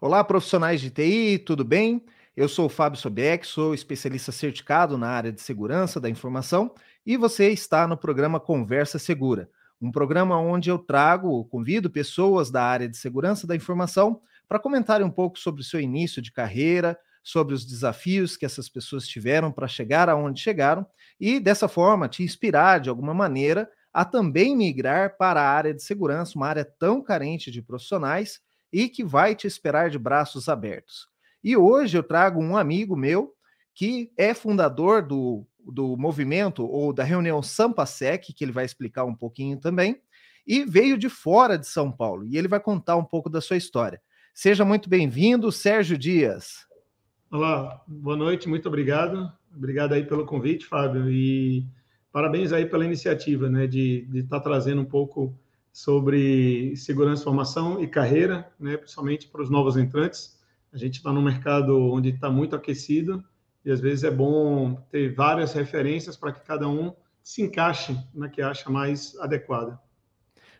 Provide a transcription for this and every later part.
Olá, profissionais de TI, tudo bem? Eu sou o Fábio Sobieck, sou especialista certificado na área de segurança da informação e você está no programa Conversa Segura, um programa onde eu trago, convido pessoas da área de segurança da informação para comentarem um pouco sobre o seu início de carreira, sobre os desafios que essas pessoas tiveram para chegar aonde chegaram e, dessa forma, te inspirar de alguma maneira a também migrar para a área de segurança, uma área tão carente de profissionais e que vai te esperar de braços abertos. E hoje eu trago um amigo meu que é fundador do, do movimento ou da reunião Sampasec, que ele vai explicar um pouquinho também, e veio de fora de São Paulo, e ele vai contar um pouco da sua história. Seja muito bem-vindo, Sérgio Dias. Olá, boa noite, muito obrigado. Obrigado aí pelo convite, Fábio, e parabéns aí pela iniciativa, né, de estar tá trazendo um pouco sobre segurança, formação e carreira, né, principalmente para os novos entrantes. A gente está num mercado onde está muito aquecido e às vezes é bom ter várias referências para que cada um se encaixe na que acha mais adequada.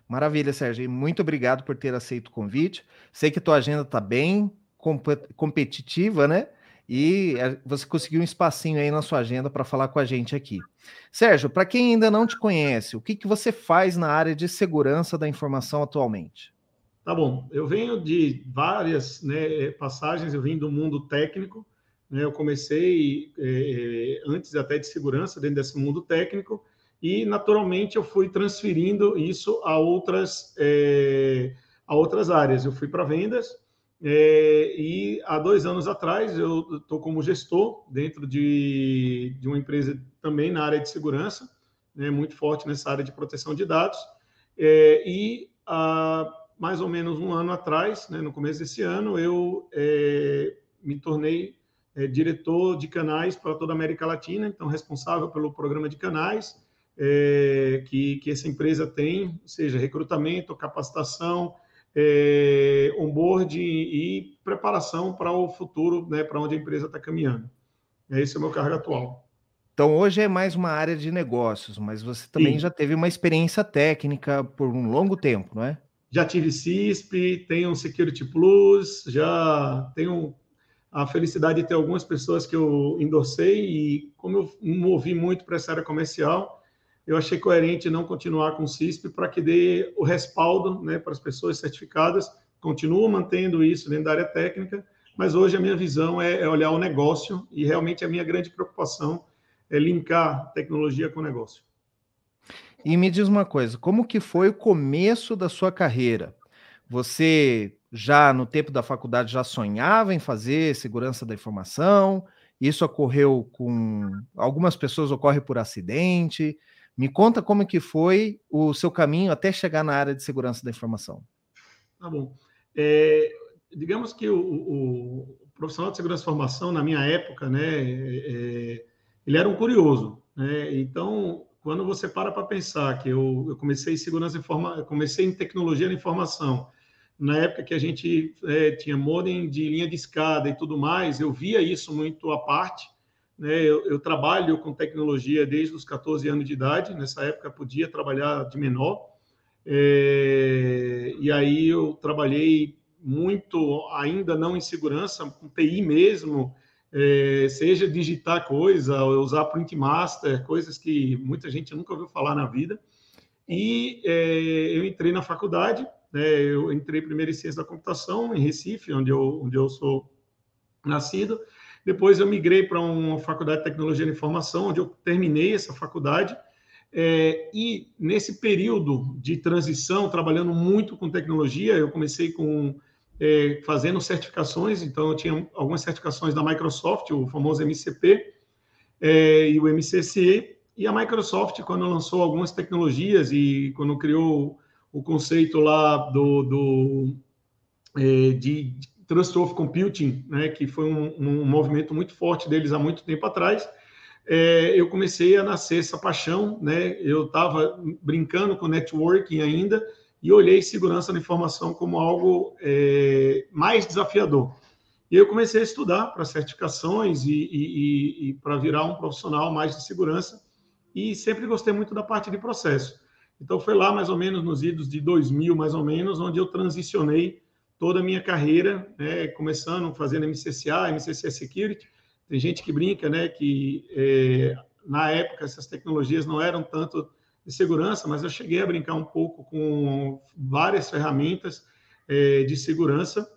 Maravilha, Sérgio. Muito obrigado por ter aceito o convite. Sei que tua agenda está bem competitiva, né? E eh, você conseguiu um espacinho aí na sua agenda para falar com a gente aqui. Sérgio, para quem ainda não te conhece, o que, que você faz na área de segurança da informação atualmente? Tá bom, eu venho de várias né, passagens, eu vim do mundo técnico, né, eu comecei é, antes até de segurança, dentro desse mundo técnico, e naturalmente eu fui transferindo isso a outras, é, a outras áreas. Eu fui para vendas, é, e há dois anos atrás eu estou como gestor dentro de, de uma empresa também na área de segurança, né, muito forte nessa área de proteção de dados. É, e há mais ou menos um ano atrás, né, no começo desse ano, eu é, me tornei é, diretor de canais para toda a América Latina, então responsável pelo programa de canais é, que, que essa empresa tem, ou seja, recrutamento, capacitação, é, onboard e preparação para o futuro, né, para onde a empresa está caminhando. Esse é o meu cargo atual. Então, hoje é mais uma área de negócios, mas você também Sim. já teve uma experiência técnica por um longo tempo, não é? Já tive CISP, tenho Security Plus, já tenho a felicidade de ter algumas pessoas que eu endossei e como eu movi muito para essa área comercial, eu achei coerente não continuar com o CISP para que dê o respaldo né, para as pessoas certificadas. Continuo mantendo isso dentro da área técnica, mas hoje a minha visão é, é olhar o negócio e realmente a minha grande preocupação é linkar tecnologia com negócio. E me diz uma coisa, como que foi o começo da sua carreira? Você já no tempo da faculdade já sonhava em fazer segurança da informação? Isso ocorreu com algumas pessoas ocorre por acidente? Me conta como que foi o seu caminho até chegar na área de segurança da informação. Tá bom. É, digamos que o, o, profissional de segurança da informação, na minha época, né, é, ele era um curioso. Né? Então, quando você para para pensar que eu, eu comecei em segurança informa, comecei em tecnologia da informação, na época que a gente é, tinha modem de linha de escada e tudo mais, eu via isso muito à parte, né? Eu, eu, trabalho com tecnologia desde os 14 anos de idade, nessa época podia trabalhar de menor, é, e aí eu trabalhei muito, ainda não em segurança, com TI mesmo, é, seja digitar coisa, usar print master, coisas que muita gente nunca ouviu falar na vida. E é, eu entrei na faculdade, né, eu entrei primeiro em ciência da computação, em Recife, onde eu, onde eu sou nascido, depois eu migrei para uma faculdade de tecnologia da informação, onde eu terminei essa faculdade. É, e nesse período de transição, trabalhando muito com tecnologia, eu comecei com é, fazendo certificações. Então, eu tinha algumas certificações da Microsoft, o famoso MCP é, e o MCCE. E a Microsoft, quando lançou algumas tecnologias e quando criou o conceito lá do, do é, de Trust of Computing, né, que foi um, um, movimento muito forte deles há muito tempo atrás, é, eu comecei a nascer essa paixão, né? Eu estava brincando com networking ainda e olhei segurança da informação como algo é, mais desafiador. E eu comecei a estudar para certificações e, e, e para virar um profissional mais de segurança e sempre gostei muito da parte de processo. Então foi lá mais ou menos nos idos de 2000, mais ou menos, onde eu transicionei toda a minha carreira, né, começando fazendo MCCA, MCCA Security. Tem gente que brinca, né, que é, na época essas tecnologias não eram tanto de segurança, mas eu cheguei a brincar um pouco com várias ferramentas é, de segurança.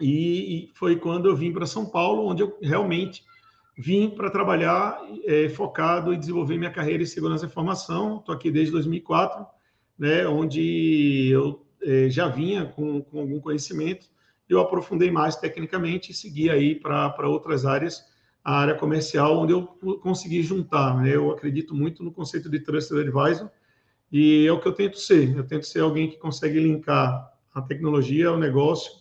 E, e, foi quando eu vim para São Paulo, onde eu realmente vim para trabalhar é, focado em desenvolver minha carreira em segurança e informação. Estou aqui desde 2004, né, onde eu é, já vinha com, com, algum conhecimento. Eu aprofundei mais tecnicamente e segui aí para outras áreas, a área comercial, onde eu consegui juntar. Né? Eu acredito muito no conceito de Trusted Advisor e é o que eu tento ser. Eu tento ser alguém que consegue linkar a tecnologia ao negócio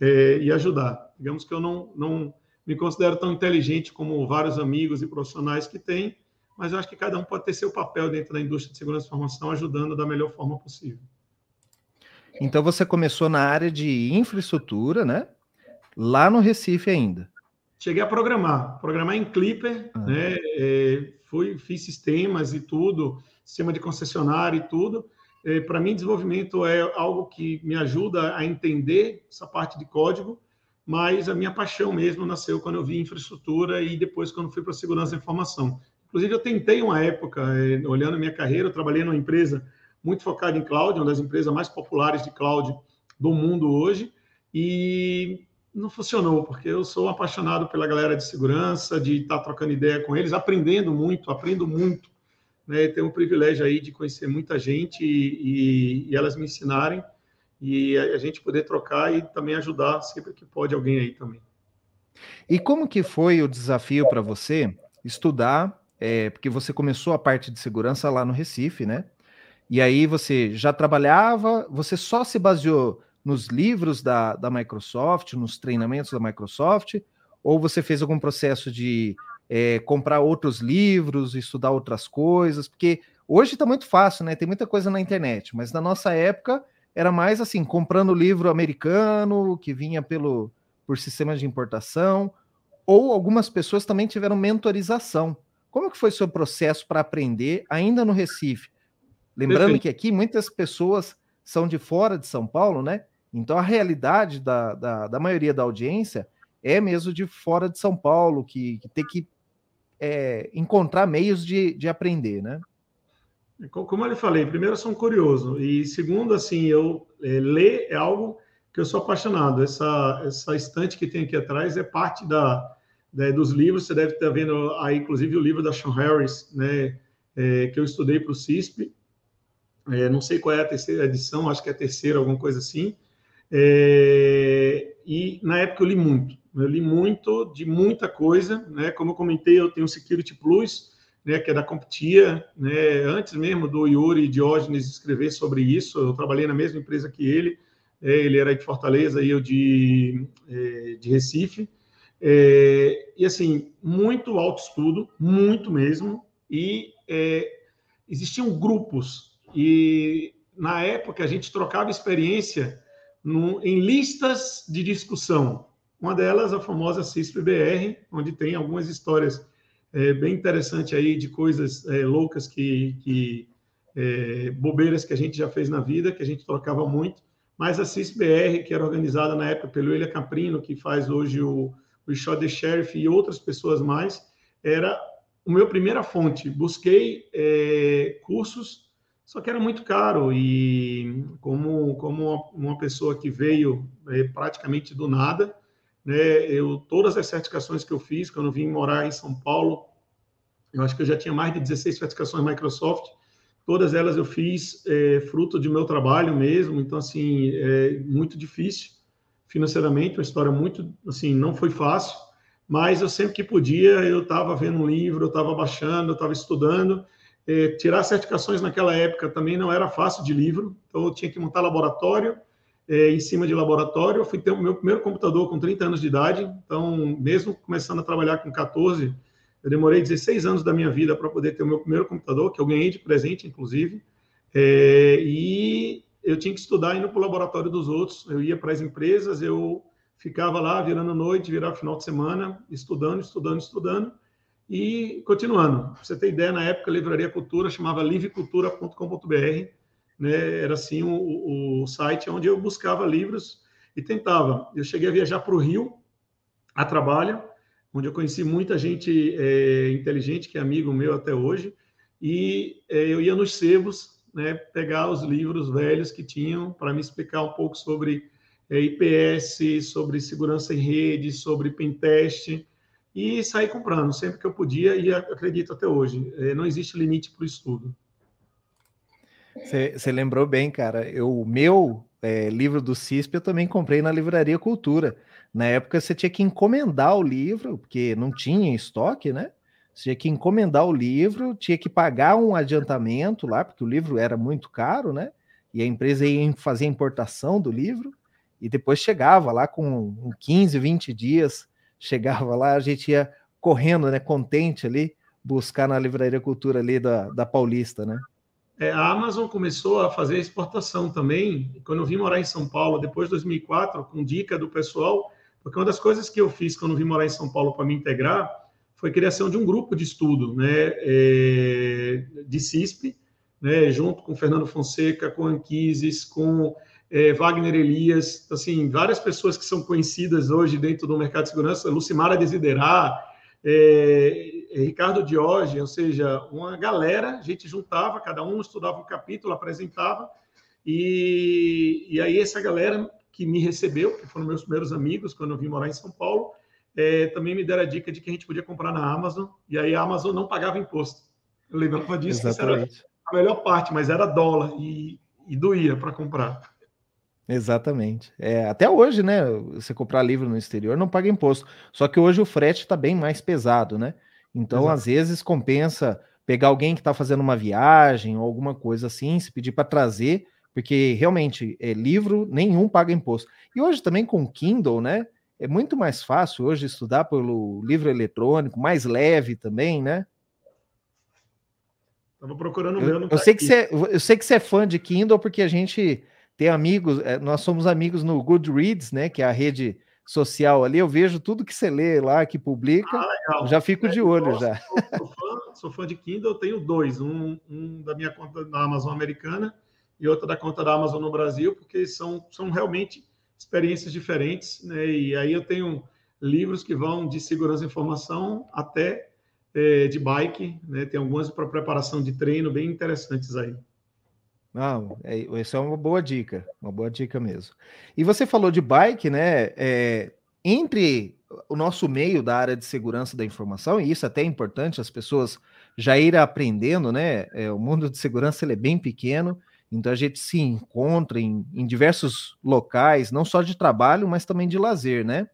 é, e ajudar. Digamos que eu não, não me considero tão inteligente como vários amigos e profissionais que têm, mas eu acho que cada um pode ter seu papel dentro da indústria de segurança e informação, ajudando da melhor forma possível. Então você começou na área de infraestrutura, né? Lá no Recife ainda. Cheguei a programar, programar em Clipper, ah. né? É, fui, fiz sistemas e tudo, sistema de concessionário e tudo. É, Para mim, desenvolvimento é algo que me ajuda a entender essa parte de código mas a minha paixão mesmo nasceu quando eu vi infraestrutura e depois quando fui para segurança da informação. Inclusive, eu tentei uma época, eh, olhando a minha carreira, eu trabalhei numa empresa muito focada em cloud, uma das empresas mais populares de cloud do mundo hoje, e não funcionou, porque eu sou apaixonado pela galera de segurança, de estar trocando ideia com eles, aprendendo muito, aprendo muito. Né? Tenho o privilégio aí de conhecer muita gente e, e, e elas me ensinarem e a, gente poder trocar e também ajudar sempre que pode alguém aí também. E como que foi o desafio para você estudar, é, porque você começou a parte de segurança lá no Recife, né? E aí você já trabalhava, você só se baseou nos livros da, da Microsoft, nos treinamentos da Microsoft, ou você fez algum processo de é, comprar outros livros, estudar outras coisas? Porque hoje está muito fácil, né? Tem muita coisa na internet, mas na nossa época era mais assim, comprando livro americano que vinha pelo por sistemas de importação, ou algumas pessoas também tiveram mentorização. Como que foi o seu processo para aprender ainda no Recife? Lembrando Perfeito. que aqui muitas pessoas são de fora de São Paulo, né? Então a realidade da, da, da maioria da audiência é mesmo de fora de São Paulo, que, que tem que é, encontrar meios de, de aprender, né? Como eu lhe falei, primeiro eu sou um curioso e segundo, assim, eu é, ler é algo que eu sou apaixonado. Essa essa estante que tem aqui atrás é parte da, da dos livros. Você deve estar vendo aí, inclusive, o livro da Sean Harris, né, é, que eu estudei para o CISP. É, não sei qual é a terceira edição, acho que é a terceira, alguma coisa assim. É, e na época eu li muito. Eu li muito de muita coisa, né? Como eu comentei, eu tenho o Security Plus né, que é da Comptia, né, antes mesmo do Yuri Diógenes escrever sobre isso, eu trabalhei na mesma empresa que ele, é, ele era de Fortaleza e eu de, é, de Recife, é, e assim, muito alto estudo, muito mesmo, e é, existiam grupos, e na época a gente trocava experiência no, em listas de discussão, uma delas a famosa CISP-BR, onde tem algumas histórias é, bem interessante aí de coisas é, loucas que, que é, bobeiras que a gente já fez na vida, que a gente trocava muito. Mas a CISBR, que era organizada na época pelo Elia Caprino, que faz hoje o, o Shot the Sheriff e outras pessoas mais, era o meu primeira fonte. Busquei é, cursos, só que era muito caro e como como uma pessoa que veio é, praticamente do nada, né? Eu, todas as certificações que eu fiz, quando eu vim morar em São Paulo, eu acho que eu já tinha mais de 16 certificações Microsoft, todas elas eu fiz é, fruto de meu trabalho mesmo, então, assim, é muito difícil financeiramente, uma história muito, assim, não foi fácil, mas eu sempre que podia, eu estava vendo um livro, eu estava baixando, eu estava estudando, é, tirar certificações naquela época também não era fácil de livro, então eu tinha que montar laboratório, é, em cima de laboratório. Eu fui ter o meu primeiro computador com 30 anos de idade, então, mesmo começando a trabalhar com 14, eu demorei 16 anos da minha vida para poder ter o meu primeiro computador, que eu ganhei de presente, inclusive. É, e eu tinha que estudar indo para o laboratório dos outros. Eu ia para as empresas, eu ficava lá virando noite, virava final de semana, estudando, estudando, estudando e continuando. Pra você ter ideia, na época a Livraria Cultura chamava livecultura.com.br né, era assim o, o, site onde eu buscava livros e tentava. Eu cheguei a viajar para o Rio a trabalho, onde eu conheci muita gente é, inteligente, que é amigo meu até hoje, e é, eu ia nos sebos, né, pegar os livros velhos que tinham para me explicar um pouco sobre é, IPS, sobre segurança em rede, sobre pentest, e sair comprando sempre que eu podia, e acredito até hoje, é, não existe limite para o estudo. Você lembrou bem, cara. Eu, o meu é, livro do CISP eu também comprei na Livraria Cultura. Na época você tinha que encomendar o livro, porque não tinha em estoque, né? Você tinha que encomendar o livro, tinha que pagar um adiantamento lá, porque o livro era muito caro, né? E a empresa ia fazer a importação do livro, e depois chegava lá com 15, 20 dias, chegava lá, a gente ia correndo, né? Contente ali, buscar na Livraria Cultura ali da, da Paulista, né? É, a Amazon começou a fazer exportação também, quando eu vim morar em São Paulo, depois de 2004, com dica do pessoal, porque uma das coisas que eu fiz quando vim morar em São Paulo para me integrar foi a criação de um grupo de estudo, né, é, de CISP, né, junto com Fernando Fonseca, com Anquises, com é, Wagner Elias, assim, várias pessoas que são conhecidas hoje dentro do mercado de segurança, Lucimara Desiderá, é, é, Ricardo Dioge, ou seja, uma galera, a gente juntava, cada um estudava um capítulo, apresentava, e, e aí essa galera que me recebeu, que foram meus primeiros amigos quando eu vim morar em São Paulo, é, também me deram a dica de que a gente podia comprar na Amazon, e aí a Amazon não pagava imposto. Eu lembrava disso, isso era a melhor parte, mas era dólar, e, e doía para comprar. Exatamente. É, até hoje, né? Você comprar livro no exterior não paga imposto. Só que hoje o frete está bem mais pesado, né? Então, Exato. às vezes, compensa pegar alguém que está fazendo uma viagem ou alguma coisa assim, se pedir para trazer, porque realmente é, livro nenhum paga imposto. E hoje também com Kindle, né? É muito mais fácil hoje estudar pelo livro eletrônico, mais leve também, né? Estava procurando o meu. Eu, eu, sei que você, eu sei que você é fã de Kindle porque a gente tem amigos, é, nós somos amigos no Goodreads, né? Que é a rede social ali. Eu vejo tudo que você lê lá, que publica, ah, já fico é, de olho já. Sou, sou, fã, sou, fã, de Kindle, eu tenho dois, um, um da minha conta da Amazon americana e outra da conta da Amazon no Brasil, porque são, são realmente experiências diferentes, né? E aí eu tenho livros que vão de segurança e informação até é, de bike, né? Tem algumas para preparação de treino bem interessantes aí. Não, é, essa é uma boa dica, uma boa dica mesmo. E você falou de bike, né? É, entre o nosso meio da área de segurança da informação, e isso é até é importante as pessoas já irem aprendendo, né? É, o mundo de segurança ele é bem pequeno, então a gente se encontra em, em diversos locais, não só de trabalho, mas também de lazer, né?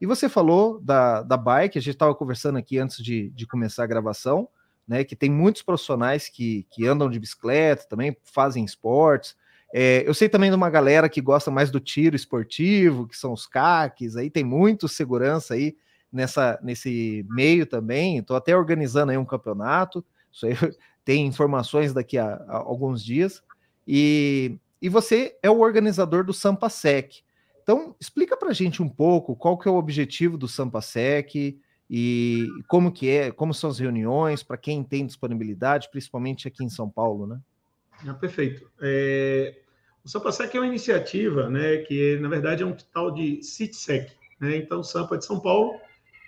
E você falou da, da bike, a gente estava conversando aqui antes de, de começar a gravação né? Que tem muitos profissionais que, que andam de bicicleta, também fazem esportes. É, eu sei também de uma galera que gosta mais do tiro esportivo, que são os CACs, aí tem muito segurança aí nessa, nesse meio também. Estou até organizando aí um campeonato. Isso aí tem informações daqui a, a alguns dias. E, e você é o organizador do Sampasec. Então, explica para gente um pouco qual que é o objetivo do Sampasec, e como que é, como são as reuniões, para quem tem disponibilidade, principalmente aqui em São Paulo, né? É, perfeito. É, o SampaSec é uma iniciativa, né, que na verdade é um tal de CITSEC, né? Então, Sampa de São Paulo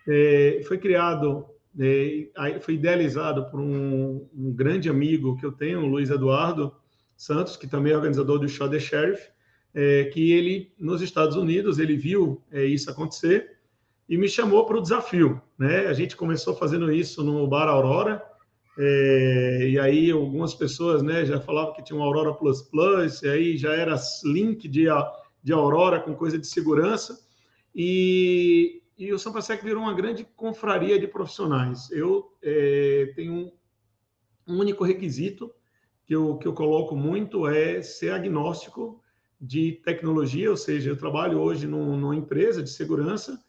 é, foi criado, é, foi idealizado por um, um, grande amigo que eu tenho, o Luiz Eduardo Santos, que também é organizador do Show the Sheriff, é, que ele nos Estados Unidos ele viu é, isso acontecer e me chamou para o desafio. Né? A gente começou fazendo isso no Bar Aurora, é, e aí algumas pessoas né, já falavam que tinha um Aurora Plus Plus, e aí já era link de, de Aurora com coisa de segurança, e, e o Sampasec virou uma grande confraria de profissionais. Eu é, tenho um, único requisito que eu, que eu coloco muito é ser agnóstico de tecnologia, ou seja, eu trabalho hoje num, numa empresa de segurança,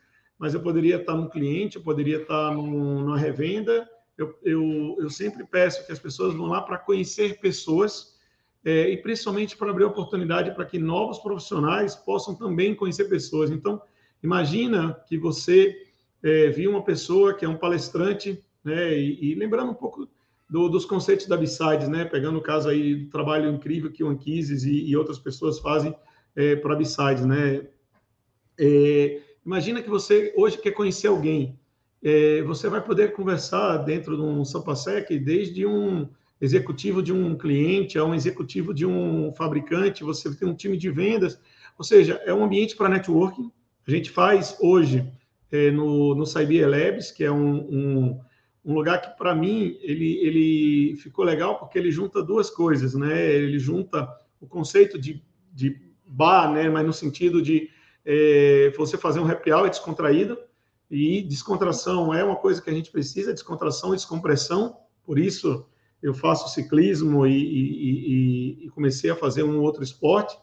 mas eu poderia estar num cliente, eu poderia estar num, numa revenda. Eu, eu, eu sempre peço que as pessoas vão lá para conhecer pessoas é, e principalmente para abrir oportunidade para que novos profissionais possam também conhecer pessoas. Então, imagina que você é, viu uma pessoa que é um palestrante, né, e, e lembrando um pouco do, dos conceitos da Besides, né, pegando o caso aí do trabalho incrível que o Anquises e, e outras pessoas fazem é, para a Besides, né, É, imagina que você hoje quer conhecer alguém. É, você vai poder conversar dentro de um Sampasec desde um executivo de um cliente a um executivo de um fabricante, você tem um time de vendas, ou seja, é um ambiente para networking. A gente faz hoje é, no, no Cyber Labs, que é um, um, um lugar que, para mim, ele, ele ficou legal porque ele junta duas coisas, né? Ele junta o conceito de, de bar, né? Mas no sentido de é, você fazer um happy hour descontraído, e descontração é uma coisa que a gente precisa, descontração e descompressão, por isso eu faço ciclismo e, e, e, comecei a fazer um outro esporte,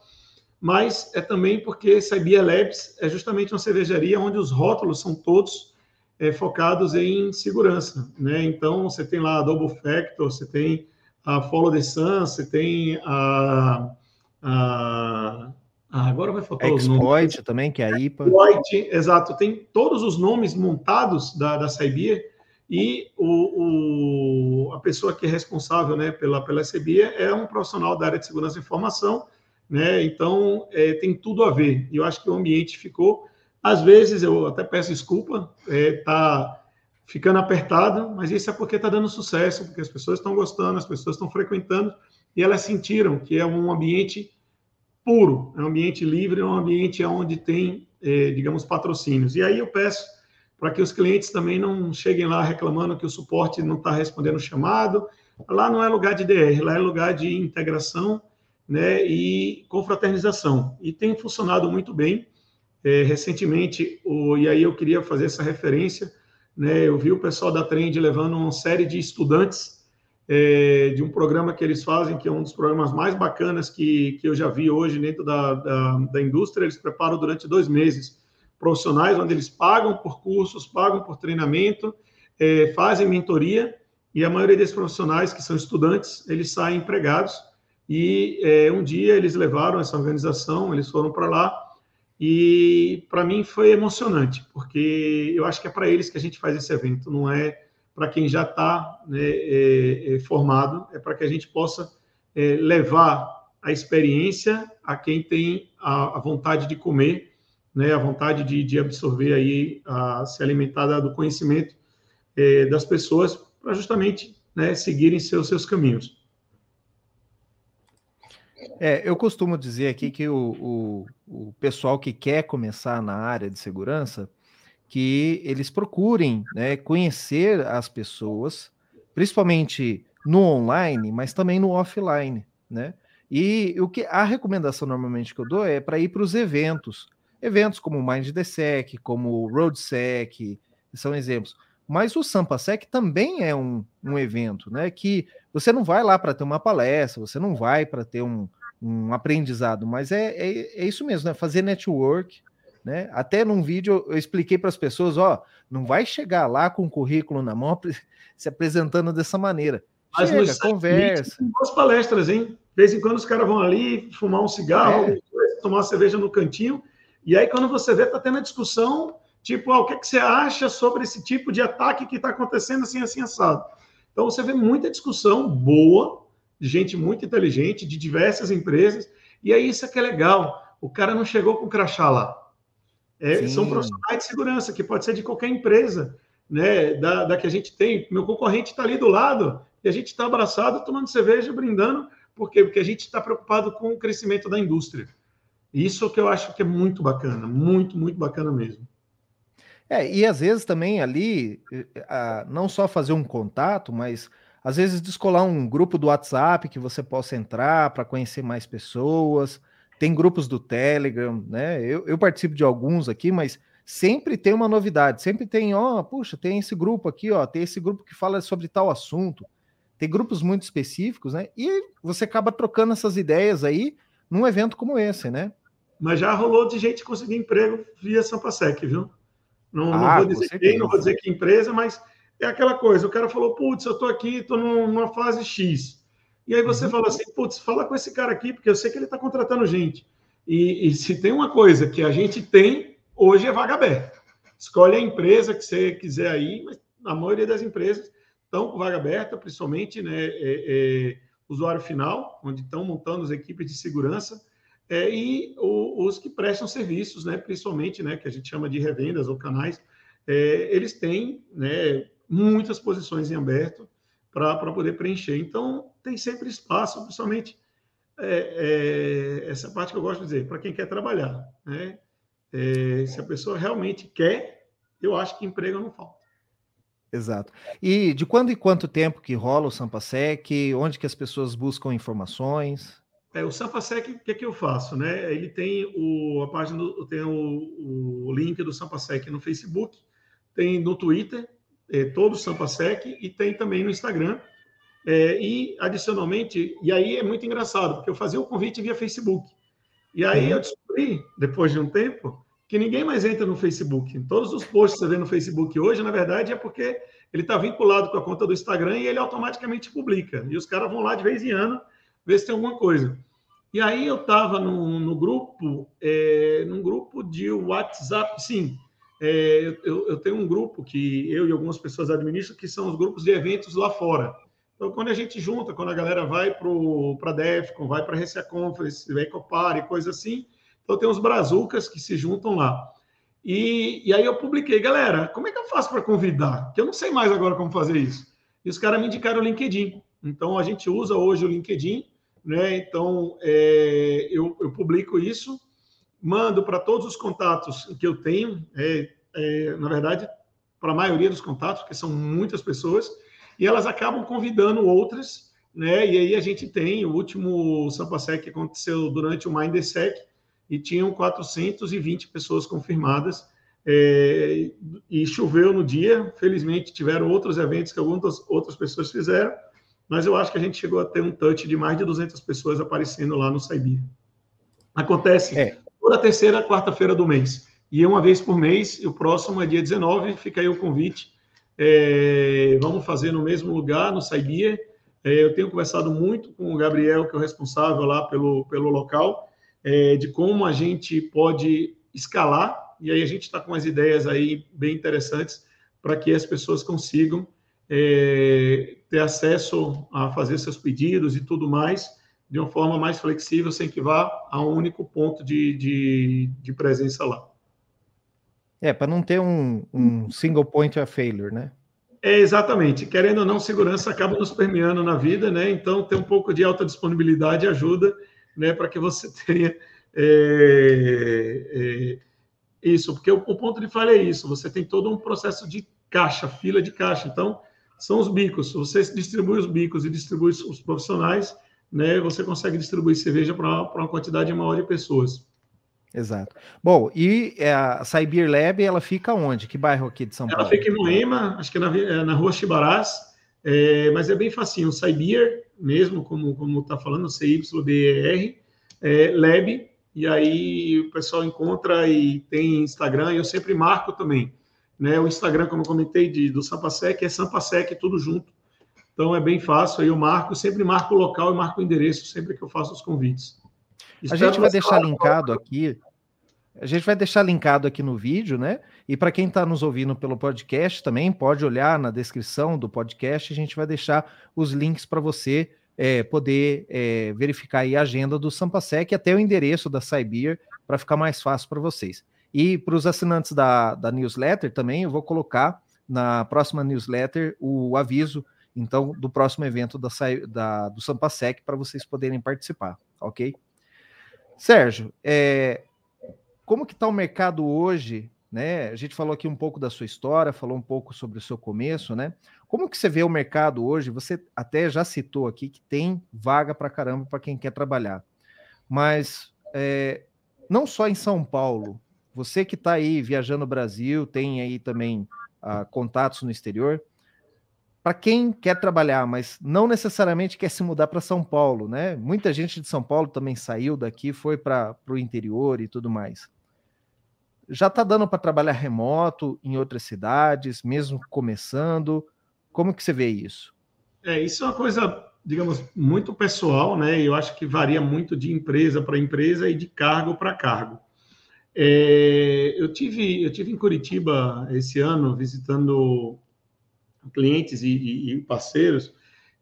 mas é também porque Saibia Labs é justamente uma cervejaria onde os rótulos são todos é, focados em segurança, né? Então você tem lá a Double Factor, você tem a Follow the Sun, você tem a, a ah, agora vai faltar Exploit os nomes. também, que é a IPA. Exploit, exato. Tem todos os nomes montados da, da Saibia e o, o, a pessoa que é responsável né, pela, pela Saibia é um profissional da área de segurança e informação, né? Então, é, tem tudo a ver. E eu acho que o ambiente ficou... Às vezes, eu até peço desculpa, está é, tá ficando apertado, mas isso é porque está dando sucesso, porque as pessoas estão gostando, as pessoas estão frequentando, e elas sentiram que é um ambiente puro, é um ambiente livre, é um ambiente onde tem, é, digamos, patrocínios. E aí eu peço para que os clientes também não cheguem lá reclamando que o suporte não está respondendo o chamado. Lá não é lugar de DR, lá é lugar de integração né, e confraternização. E tem funcionado muito bem. É, recentemente, o, e aí eu queria fazer essa referência, né, eu vi o pessoal da Trend levando uma série de estudantes é, de um programa que eles fazem, que é um dos programas mais bacanas que, que eu já vi hoje dentro da, da, da indústria. Eles preparam durante dois meses profissionais, onde eles pagam por cursos, pagam por treinamento, é, fazem mentoria, e a maioria desses profissionais, que são estudantes, eles saem empregados. E é, um dia eles levaram essa organização, eles foram para lá, e para mim foi emocionante, porque eu acho que é para eles que a gente faz esse evento, não é para quem já está né, é, é, formado, é para que a gente possa é, levar a experiência a quem tem a, a vontade de comer, né, a vontade de, de, absorver aí, a, se alimentar do conhecimento é, das pessoas, para justamente né, seguirem seus, seus caminhos. É, eu costumo dizer aqui que o, o, o pessoal que quer começar na área de segurança, que eles procurem né, conhecer as pessoas, principalmente no online, mas também no offline, né? E o que a recomendação normalmente que eu dou é para ir para os eventos, eventos como o MindDSec, como o RoadSec, são exemplos. Mas o SampaSec também é um, um evento, né? Que você não vai lá para ter uma palestra, você não vai para ter um, um aprendizado, mas é, é, é, isso mesmo, né? Fazer network, né? Até num vídeo eu expliquei para as pessoas, ó, não vai chegar lá com o currículo na mão se apresentando dessa maneira. Mas Chega, conversa. Boas palestras, hein? De vez em quando os caras vão ali fumar um cigarro, é. tomar uma cerveja no cantinho, e aí quando você vê, tá tendo a discussão, tipo, ah, o que, é que você acha sobre esse tipo de ataque que está acontecendo assim, assim, assado? Então você vê muita discussão boa, de gente muito inteligente, de diversas empresas, e aí isso é que é legal. O cara não chegou com crachá lá. É, são profissionais de segurança, que pode ser de qualquer empresa, né? Da, da que a gente tem. Meu concorrente está ali do lado e a gente está abraçado, tomando cerveja, brindando. Por quê? Porque a gente está preocupado com o crescimento da indústria. Isso que eu acho que é muito bacana, muito, muito bacana mesmo. É, e às vezes também ali, eh, não só fazer um contato, mas às vezes descolar um grupo do WhatsApp que você possa entrar para conhecer mais pessoas, tem grupos do Telegram, né? Eu, eu, participo de alguns aqui, mas sempre tem uma novidade, sempre tem, ó, puxa, tem esse grupo aqui, ó, tem esse grupo que fala sobre tal assunto. Tem grupos muito específicos, né? E você acaba trocando essas ideias aí num evento como esse, né? Mas já rolou de gente conseguir emprego via Sampasec, viu? Não, ah, não vou dizer quem, não vou dizer que empresa, mas é aquela coisa. O cara falou, putz, eu tô aqui, tô numa fase X. E aí você uhum. fala assim, putz, fala com esse cara aqui, porque eu sei que ele está contratando gente. E, e, se tem uma coisa que a gente tem, hoje é vaga aberta. Escolhe a empresa que você quiser aí, mas a maioria das empresas estão com vaga aberta, principalmente né, é, é, usuário final, onde estão montando as equipes de segurança. é, e o, os que prestam serviços, né, principalmente, né, que a gente chama de revendas ou canais, é, eles têm né, muitas posições em aberto para poder preencher. Então, tem sempre espaço, principalmente é, é, essa parte que eu gosto de dizer, para quem quer trabalhar. Né? É, se a pessoa realmente quer, eu acho que emprego não falta. Exato. E de quando e quanto tempo que rola o Sampasec? Onde que as pessoas buscam informações? É, o Sampasec, o que, é que eu faço? Né? Ele tem o, a página, tem o, o link do Sampasec no Facebook, tem no Twitter, é, todo o Sampasec, e tem também no Instagram. É, e, adicionalmente, e aí é muito engraçado, porque eu fazia o convite via Facebook. E aí uhum. eu descobri, depois de um tempo, que ninguém mais entra no Facebook. Todos os posts que você vê no Facebook hoje, na verdade, é porque ele está vinculado com a conta do Instagram e ele automaticamente publica. E os caras vão lá de vez em ano ver se tem alguma coisa. E aí eu estava no, no, grupo, é, num grupo de WhatsApp, sim. É, eu, eu, tenho um grupo que eu e algumas pessoas administram, que são os grupos de eventos lá fora. Então, quando a gente junta, quando a galera vai para a DEFCON, vai para a Recia Conference, vai Copar e coisa assim, então tem uns brazucas que se juntam lá. E, e aí eu publiquei, galera, como é que eu faço para convidar? Porque eu não sei mais agora como fazer isso. E os caras me indicaram o LinkedIn. Então, a gente usa hoje o LinkedIn, né? Então, é, eu, eu, publico isso, mando para todos os contatos que eu tenho, é, é, na verdade, para a maioria dos contatos, que são muitas pessoas, e elas acabam convidando outras, né? E aí a gente tem o último Sampasec que aconteceu durante o Mindsec e tinham 420 pessoas confirmadas. É, e choveu no dia, felizmente tiveram outros eventos que algumas outras pessoas fizeram, mas eu acho que a gente chegou a ter um touch de mais de 200 pessoas aparecendo lá no Saibia. Acontece é. Toda terceira quarta-feira do mês, e é uma vez por mês, e o próximo é dia 19, fica aí o convite. É, vamos fazer no mesmo lugar, no Saibia. É, eu tenho conversado muito com o Gabriel, que é o responsável lá pelo, pelo local, é, de como a gente pode escalar, e aí a gente está com as ideias aí bem interessantes para que as pessoas consigam é, ter acesso a fazer seus pedidos e tudo mais de uma forma mais flexível, sem que vá a um único ponto de, de, de presença lá. É, para não ter um, um, single point of failure, né? É, exatamente. Querendo ou não, segurança acaba nos permeando na vida, né? Então, ter um pouco de alta disponibilidade ajuda, né, para que você tenha é, é, isso. Porque o, o, ponto de falha é isso: você tem todo um processo de caixa, fila de caixa. Então, são os bicos. Você distribui os bicos e distribui os profissionais, né? Você consegue distribuir cerveja para uma quantidade maior de pessoas. Exato. Bom, e é, a Cyber Lab, ela fica onde? Que bairro aqui de São ela Paulo? Ela fica em Moema, acho que é na, é na rua Chibarás, é, mas é bem facinho. Cyber, mesmo como como está falando, C-Y-B-E-R, é, Lab, e aí o pessoal encontra e tem Instagram, e eu sempre marco também. Né? O Instagram, como eu comentei, de, do Sampasec, é Sampasec, tudo junto. Então é bem fácil, aí eu marco, sempre marco o local e marco o endereço, sempre que eu faço os convites. A gente vai deixar linkado aqui. A gente vai deixar linkado aqui no vídeo, né? E para quem está nos ouvindo pelo podcast também, pode olhar na descrição do podcast, a gente vai deixar os links para você é, poder é, verificar a agenda do Sampasec e até o endereço da Cyber para ficar mais fácil para vocês. E para os assinantes da, da newsletter também, eu vou colocar na próxima newsletter o aviso, então, do próximo evento da, da do Sampasec para vocês poderem participar, ok? Sérgio, é, como que está o mercado hoje? Né? A gente falou aqui um pouco da sua história, falou um pouco sobre o seu começo, né? Como que você vê o mercado hoje? Você até já citou aqui que tem vaga para caramba para quem quer trabalhar, mas é, não só em São Paulo. Você que está aí viajando no Brasil, tem aí também ah, contatos no exterior para quem quer trabalhar, mas não necessariamente quer se mudar para São Paulo, né? Muita gente de São Paulo também saiu daqui, foi para o interior e tudo mais. Já está dando para trabalhar remoto em outras cidades, mesmo começando. Como que você vê isso? É, isso é uma coisa, digamos, muito pessoal, né? Eu acho que varia muito de empresa para empresa e de cargo para cargo. É, eu tive eu tive em Curitiba esse ano visitando clientes e, e, e parceiros,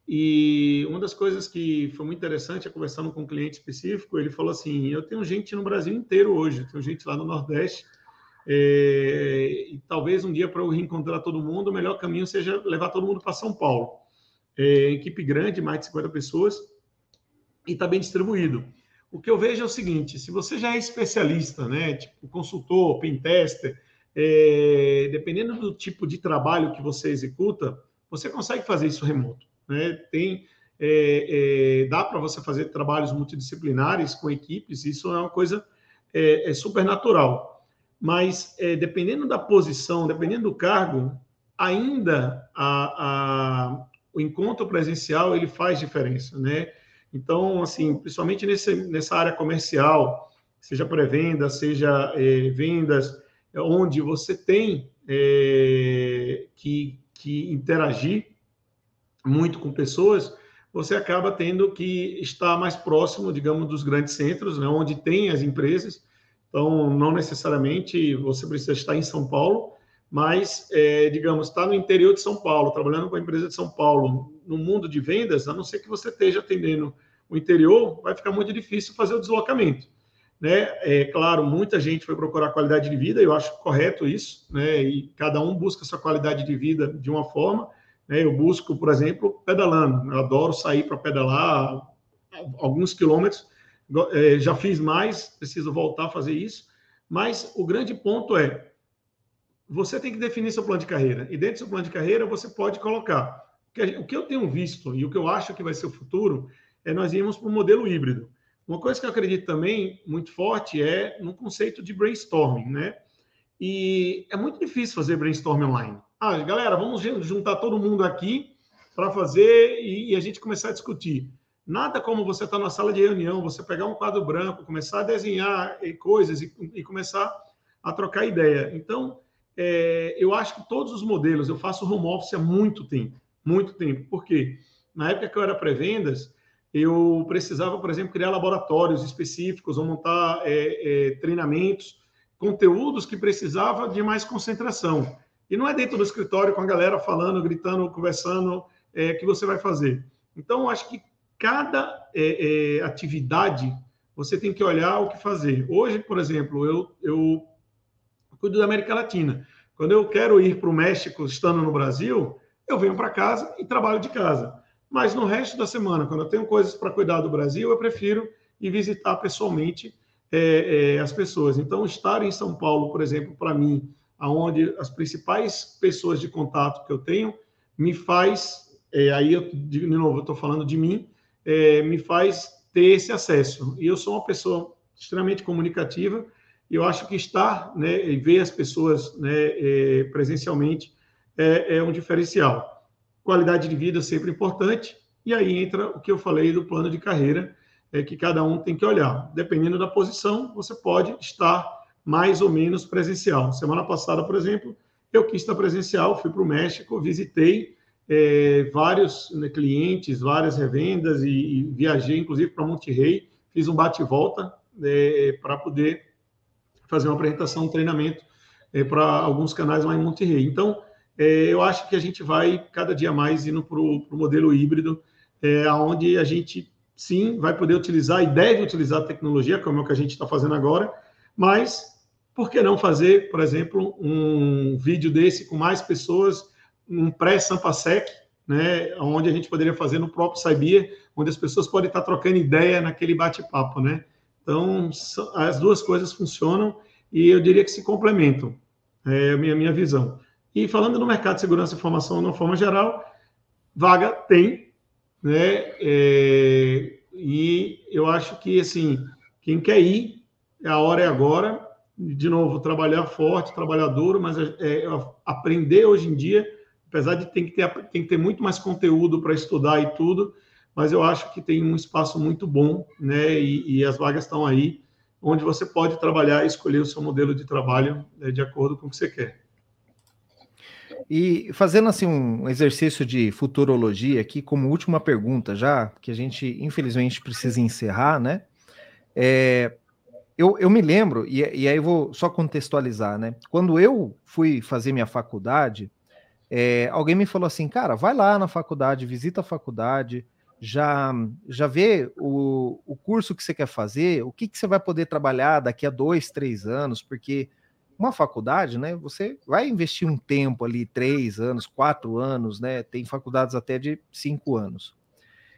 E uma das coisas que foi muito interessante é conversando com um cliente específico, ele falou assim: eu tenho gente no Brasil inteiro hoje, tenho gente lá no Nordeste, é, e talvez um dia para eu reencontrar todo mundo, o melhor caminho seja levar todo mundo para São Paulo. É, equipe grande, mais de 50 pessoas, e está bem distribuído. O que eu vejo é o seguinte: se você já é especialista, né, tipo consultor, pentester, é, dependendo do tipo de trabalho que você executa, você consegue fazer isso remoto. Né? Tem, é, é, dá para você fazer trabalhos multidisciplinares com equipes, isso é uma coisa é, é super natural. Mas é, dependendo da posição, dependendo do cargo, ainda a, a, o encontro presencial ele faz diferença, né? Então, assim, principalmente nesse, nessa área comercial, seja pré-venda, seja é, vendas, onde você tem é, que, que interagir muito com pessoas, você acaba tendo que estar mais próximo, digamos, dos grandes centros, né, onde tem as empresas. Então, não necessariamente você precisa estar em São Paulo, mas, é, digamos, está no interior de São Paulo, trabalhando com a empresa de São Paulo, no mundo de vendas, a não ser que você esteja atendendo o interior, vai ficar muito difícil fazer o deslocamento. Né? É claro, muita gente foi procurar qualidade de vida, eu acho correto isso, né? E cada um busca sua qualidade de vida de uma forma. Né? Eu busco, por exemplo, pedalando. Eu adoro sair para pedalar alguns quilômetros. É, já fiz mais, preciso voltar a fazer isso. Mas o grande ponto é você tem que definir seu plano de carreira. E dentro do seu plano de carreira, você pode colocar. O que eu tenho visto e o que eu acho que vai ser o futuro é nós irmos para o modelo híbrido. Uma coisa que eu acredito também muito forte é no conceito de brainstorming, né? E é muito difícil fazer brainstorming online. Ah, galera, vamos juntar todo mundo aqui para fazer e, e, a gente começar a discutir. Nada como você estar tá na sala de reunião, você pegar um quadro branco, começar a desenhar coisas e, e começar a trocar ideia. Então, é, eu acho que todos os modelos, eu faço home office há muito tempo, muito tempo. Por quê? Na época que eu era pré-vendas, eu precisava, por exemplo, criar laboratórios específicos ou montar é, é, treinamentos, conteúdos que precisava de mais concentração. E não é dentro do escritório com a galera falando, gritando, conversando é, que você vai fazer. Então, acho que cada é, é, atividade você tem que olhar o que fazer. Hoje, por exemplo, eu, eu cuido da América Latina. Quando eu quero ir para o México, estando no Brasil, eu venho para casa e trabalho de casa. Mas no resto da semana, quando eu tenho coisas para cuidar do Brasil, eu prefiro ir visitar pessoalmente é, é, as pessoas. Então, estar em São Paulo, por exemplo, para mim, aonde as principais pessoas de contato que eu tenho, me faz, é, aí eu, de novo, eu estou falando de mim, é, me faz ter esse acesso. E eu sou uma pessoa extremamente comunicativa, e eu acho que estar né, e ver as pessoas né, é, presencialmente é, é um diferencial qualidade de vida sempre importante, e aí entra o que eu falei do plano de carreira, é que cada um tem que olhar. Dependendo da posição, você pode estar mais ou menos presencial. Semana passada, por exemplo, eu quis estar presencial, fui para o México, visitei é, vários né, clientes, várias revendas e, e viajei, inclusive, para Monterrey, fiz um bate-volta é, para poder fazer uma apresentação, um treinamento é, para alguns canais lá em Monterrey. Então, é, eu acho que a gente vai cada dia mais indo para o modelo híbrido, é, onde a gente sim vai poder utilizar e deve utilizar a tecnologia, como é o que a gente está fazendo agora, mas por que não fazer, por exemplo, um vídeo desse com mais pessoas, um pré-Sampasec, né, onde a gente poderia fazer no próprio Saibia, onde as pessoas podem estar trocando ideia naquele bate-papo, né? Então, as duas coisas funcionam e eu diria que se complementam, é a minha, minha visão. E falando no mercado de segurança e informação de uma forma geral, vaga tem, né? É, e eu acho que, assim, quem quer ir, a hora é agora. De novo, trabalhar forte, trabalhar duro, mas é, é, aprender hoje em dia, apesar de ter que ter, tem que ter muito mais conteúdo para estudar e tudo, mas eu acho que tem um espaço muito bom, né? E, e as vagas estão aí, onde você pode trabalhar e escolher o seu modelo de trabalho né, de acordo com o que você quer. E fazendo assim um exercício de futurologia aqui, como última pergunta já, que a gente infelizmente precisa encerrar, né? É, eu, eu me lembro, e, e aí eu vou só contextualizar, né? Quando eu fui fazer minha faculdade, É, alguém me falou assim, cara, vai lá na faculdade, visita a faculdade, já, já vê o, o curso que você quer fazer, o que, que você vai poder trabalhar daqui a dois, três anos, porque uma faculdade, né, você vai investir um tempo ali, três anos, quatro anos, né, tem faculdades até de cinco anos.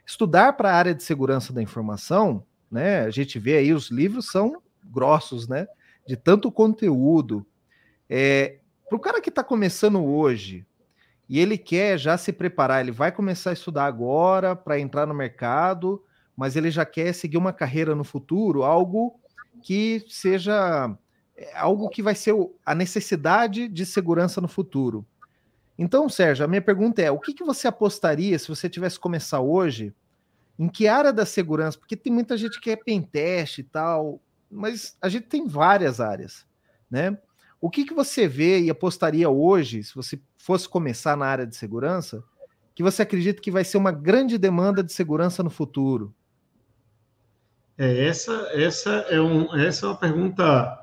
Estudar para a área de segurança da informação, né, a gente vê aí, os livros são grossos, né, de tanto conteúdo. É, para o cara que está começando hoje, e ele quer já se preparar, ele vai começar a estudar agora para entrar no mercado, mas ele já quer seguir uma carreira no futuro, algo que seja é, algo que vai ser a necessidade de segurança no futuro. Então, Sérgio, a minha pergunta é: o que, que você apostaria se você tivesse que começar hoje? Em que área da segurança? Porque tem muita gente que é penteste e tal, mas a gente tem várias áreas, né? O que, que você vê e apostaria hoje, se você fosse começar na área de segurança, que você acredita que vai ser uma grande demanda de segurança no futuro? É, essa, essa, é um, essa é uma pergunta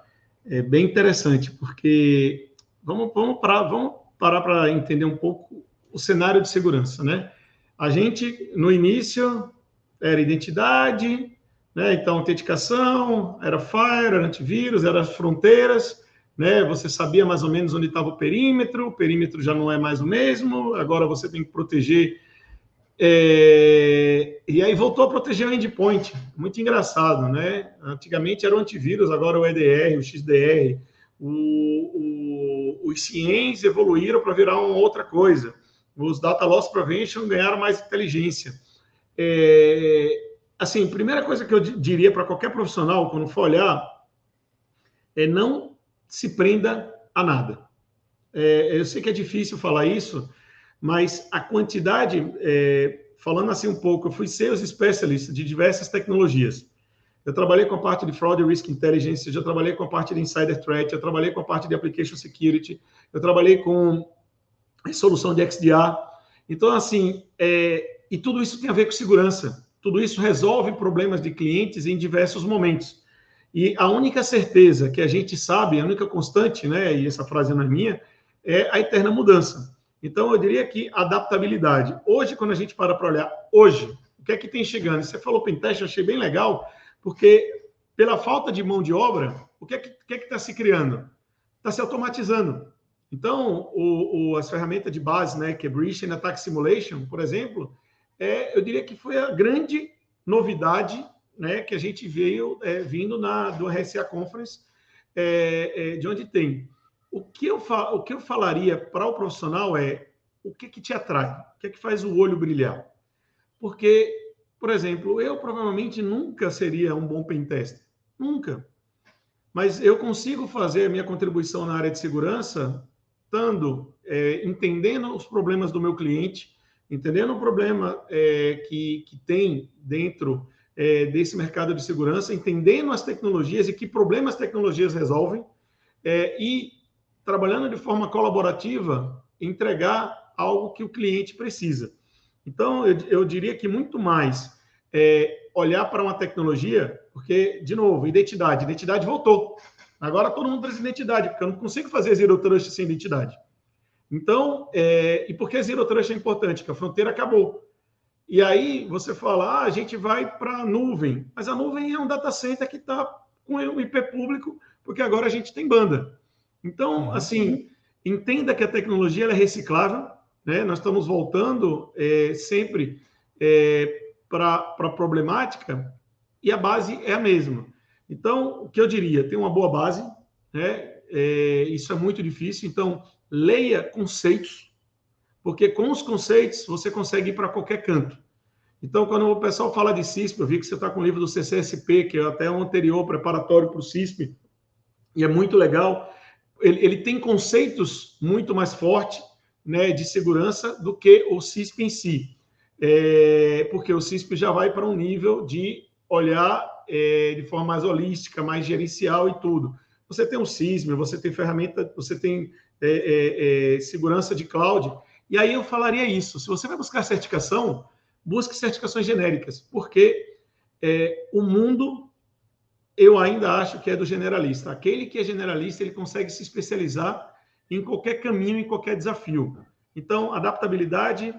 é, bem interessante, porque vamos, vamos, parar, vamos parar para entender um pouco o cenário de segurança, né? A gente, no início, era identidade, né? então autenticação, era Fire, era antivírus, era fronteiras, né? Você sabia mais ou menos onde estava o perímetro, o perímetro já não é mais o mesmo, agora você tem que proteger. É... E aí voltou a proteger o endpoint. Muito engraçado, né? Antigamente era o antivírus, agora o EDR, o XDR, o, o, os CIEMs evoluíram para virar uma outra coisa. Os Data Loss Prevention ganharam mais inteligência. É... Assim, primeira coisa que eu diria para qualquer profissional, quando for olhar, é não se prenda a nada. É, eu sei que é difícil falar isso, mas a quantidade, é, falando assim um pouco, eu fui sales specialist de diversas tecnologias. Eu trabalhei com a parte de fraud risk intelligence, já trabalhei com a parte de insider threat, eu trabalhei com a parte de application security, eu trabalhei com solução de XDR. Então, assim, é, e tudo isso tem a ver com segurança. Tudo isso resolve problemas de clientes em diversos momentos. E a única certeza que a gente sabe, a única constante, né, e essa frase não é minha, é a eterna mudança. Então, eu diria que adaptabilidade. Hoje, quando a gente para para olhar, hoje, o que é que tem chegando? Você falou pentest, eu achei bem legal, porque pela falta de mão de obra, o que é que está que é se criando? Está se automatizando. Então, o, o, as ferramentas de base, né, que é Breach and Attack Simulation, por exemplo, é, eu diria que foi a grande novidade né, que a gente veio é, vindo na, do RSA Conference, é, é, de onde tem. O que eu, fa, o que eu falaria para o profissional é o que, que te atrai, o que, que faz o olho brilhar. Porque, por exemplo, eu provavelmente nunca seria um bom pentester, nunca. Mas eu consigo fazer a minha contribuição na área de segurança estando é, entendendo os problemas do meu cliente, entendendo o problema é, que, que tem dentro é, desse mercado de segurança, entendendo as tecnologias e que problemas as tecnologias resolvem, é, e trabalhando de forma colaborativa, entregar algo que o cliente precisa. Então, eu, eu diria que muito mais é, olhar para uma tecnologia, porque, de novo, identidade. Identidade voltou. Agora todo mundo precisa de identidade, porque eu não consigo fazer Zero Trust sem identidade. Então, é, e por que Zero Trust é importante? Porque a fronteira acabou. E aí você fala, ah, a gente vai para a nuvem, mas a nuvem é um data center que está com o IP público, porque agora a gente tem banda. Então, uhum. assim, entenda que a tecnologia é reciclável, né? Nós estamos voltando é, sempre é, para a problemática e a base é a mesma. Então, o que eu diria, tem uma boa base, né? É, isso é muito difícil. Então, leia conceitos, porque com os conceitos você consegue ir para qualquer canto. Então, quando o pessoal fala de CISP, eu vi que você está com o livro do CCSP, que é até um anterior preparatório para o CISP, e é muito legal. Ele, ele tem conceitos muito mais fortes né, de segurança do que o CISP em si, é, porque o CISP já vai para um nível de olhar é, de forma mais holística, mais gerencial e tudo. Você tem o CISM, você tem ferramenta, você tem é, é, é segurança de cloud, e aí eu falaria isso. Se você vai buscar certificação, busque certificações genéricas, porque é, o mundo, eu ainda acho que é do generalista. Aquele que é generalista, ele consegue se especializar em qualquer caminho, em qualquer desafio. Então, adaptabilidade,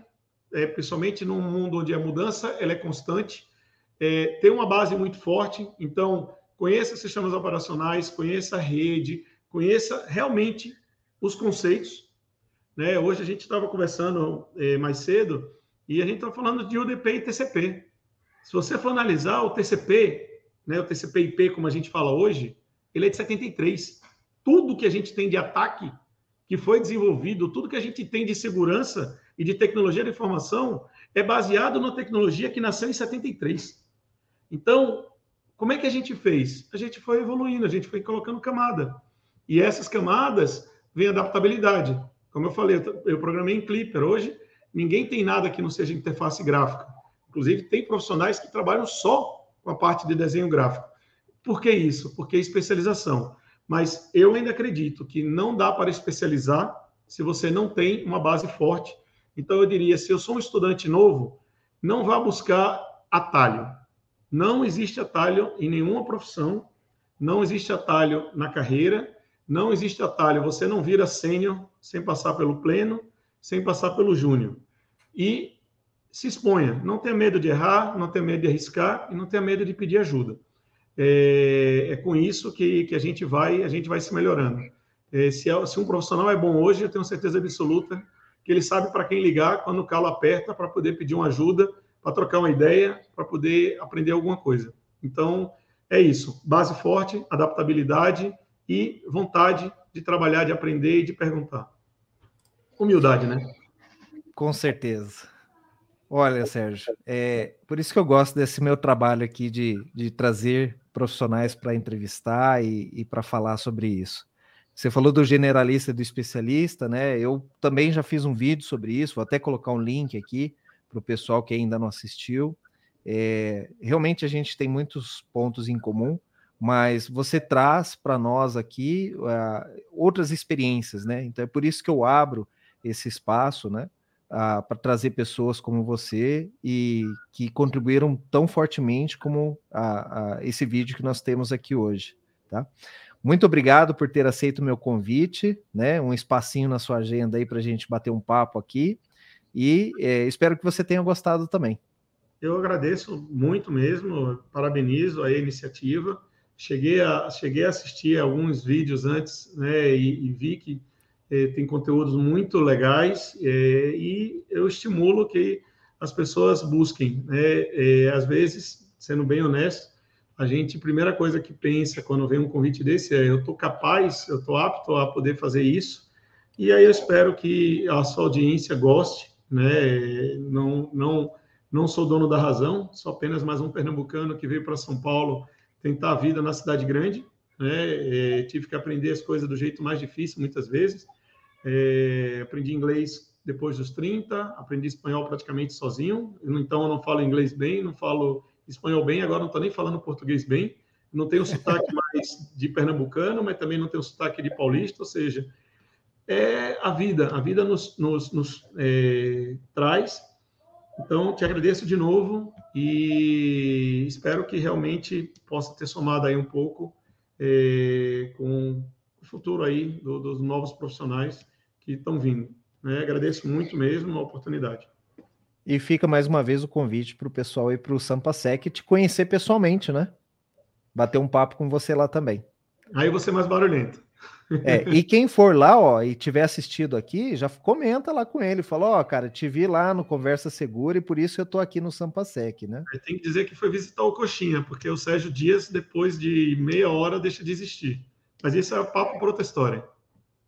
é, principalmente num mundo onde a mudança ela é constante, é, tem uma base muito forte. Então, conheça sistemas operacionais, conheça a rede, conheça realmente os conceitos. Né? Hoje a gente estava conversando é, mais cedo e a gente estava falando de UDP e TCP. Se você for analisar o TCP, né, o TCP/IP, como a gente fala hoje, ele é de 73. Tudo que a gente tem de ataque que foi desenvolvido, tudo que a gente tem de segurança e de tecnologia de informação é baseado na tecnologia que nasceu em 73. Então, como é que a gente fez? A gente foi evoluindo, a gente foi colocando camada. E essas camadas vem adaptabilidade. Como eu falei, eu programei em Clipper. Hoje, ninguém tem nada que não seja interface gráfica. Inclusive, tem profissionais que trabalham só com a parte de desenho gráfico. Por que isso? Porque é especialização. Mas eu ainda acredito que não dá para especializar se você não tem uma base forte. Então, eu diria: se eu sou um estudante novo, não vá buscar atalho. Não existe atalho em nenhuma profissão, não existe atalho na carreira, não existe atalho. Você não vira sênior sem passar pelo pleno, sem passar pelo júnior. E se exponha. Não tenha medo de errar, não tenha medo de arriscar e não tenha medo de pedir ajuda. É, é com isso que, que a gente vai a gente vai se melhorando. É, se, é, se um profissional é bom hoje, eu tenho certeza absoluta que ele sabe para quem ligar quando o calo aperta para poder pedir uma ajuda, para trocar uma ideia, para poder aprender alguma coisa. Então, é isso. Base forte, adaptabilidade e vontade de trabalhar, de aprender e de perguntar. Humildade, né? Com certeza. Olha, Sérgio, é por isso que eu gosto desse meu trabalho aqui de, de trazer profissionais para entrevistar e, e para falar sobre isso. Você falou do generalista e do especialista, né? Eu também já fiz um vídeo sobre isso, vou até colocar um link aqui para o pessoal que ainda não assistiu. É, realmente a gente tem muitos pontos em comum, mas você traz para nós aqui uh, outras experiências, né? Então é por isso que eu abro esse espaço, né? Uh, para trazer pessoas como você e que contribuíram tão fortemente como esse vídeo que nós temos aqui hoje, tá? Muito obrigado por ter aceito o meu convite, né? Um espacinho na sua agenda aí para a gente bater um papo aqui e é, espero que você tenha gostado também. Eu agradeço muito mesmo, parabenizo a iniciativa. Cheguei a, cheguei a assistir alguns vídeos antes, né, e, e vi que tem conteúdos muito legais é, e eu estimulo que as pessoas busquem. Né? É, às vezes, sendo bem honesto, a gente, a primeira coisa que pensa quando vem um convite desse é: eu estou capaz, eu estou apto a poder fazer isso. E aí eu espero que a sua audiência goste. Né? Não, não, não sou dono da razão, sou apenas mais um pernambucano que veio para São Paulo tentar a vida na cidade grande. Né? É, tive que aprender as coisas do jeito mais difícil muitas vezes. É, aprendi inglês depois dos 30, aprendi espanhol praticamente sozinho, então eu não falo inglês bem, não falo espanhol bem, agora não estou nem falando português bem, não tenho sotaque mais de pernambucano, mas também não tenho sotaque de paulista, ou seja, é a vida, a vida nos, nos, nos é, traz. Então, te agradeço de novo e espero que realmente possa ter somado aí um pouco é, com futuro aí do, dos novos profissionais que estão vindo. Né? Agradeço muito mesmo a oportunidade. E fica mais uma vez o convite para o pessoal ir para o Sampasec te conhecer pessoalmente, né? Bater um papo com você lá também. Aí você é mais barulhento. É, e quem for lá, ó, e tiver assistido aqui, já comenta lá com ele, fala, ó, cara, te vi lá no Conversa Segura e por isso eu tô aqui no Sampasec, né? Tem que dizer que foi visitar o Coxinha, porque o Sérgio Dias, depois de meia hora, deixa de existir. Mas isso é o papo para outra história.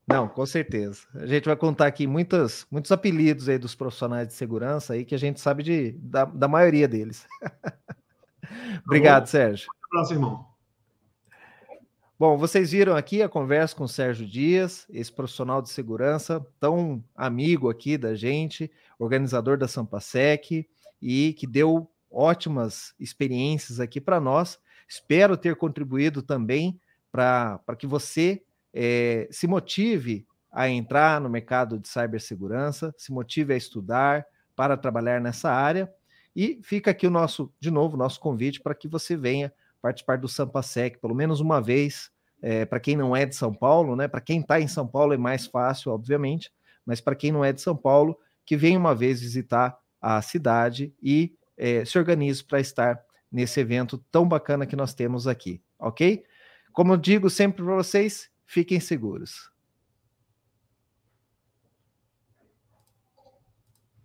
Não, com certeza. A gente vai contar aqui muitas, muitos apelidos aí dos profissionais de segurança aí que a gente sabe de, da, da maioria deles. Obrigado, tá Sérgio. Um abraço, irmão. Bom, vocês viram aqui a conversa com o Sérgio Dias, esse profissional de segurança, tão amigo aqui da gente, organizador da Sampasec e que deu ótimas experiências aqui para nós. Espero ter contribuído também para que você é, se motive a entrar no mercado de cibersegurança, se motive a estudar para trabalhar nessa área. E fica aqui o nosso, de novo, nosso convite para que você venha participar do Sampasec pelo menos uma vez, é, para quem não é de São Paulo, né? Para quem está em São Paulo é mais fácil, obviamente, mas para quem não é de São Paulo, que venha uma vez visitar a cidade e é, se organize para estar nesse evento tão bacana que nós temos aqui, ok? Como digo sempre para vocês, fiquem seguros.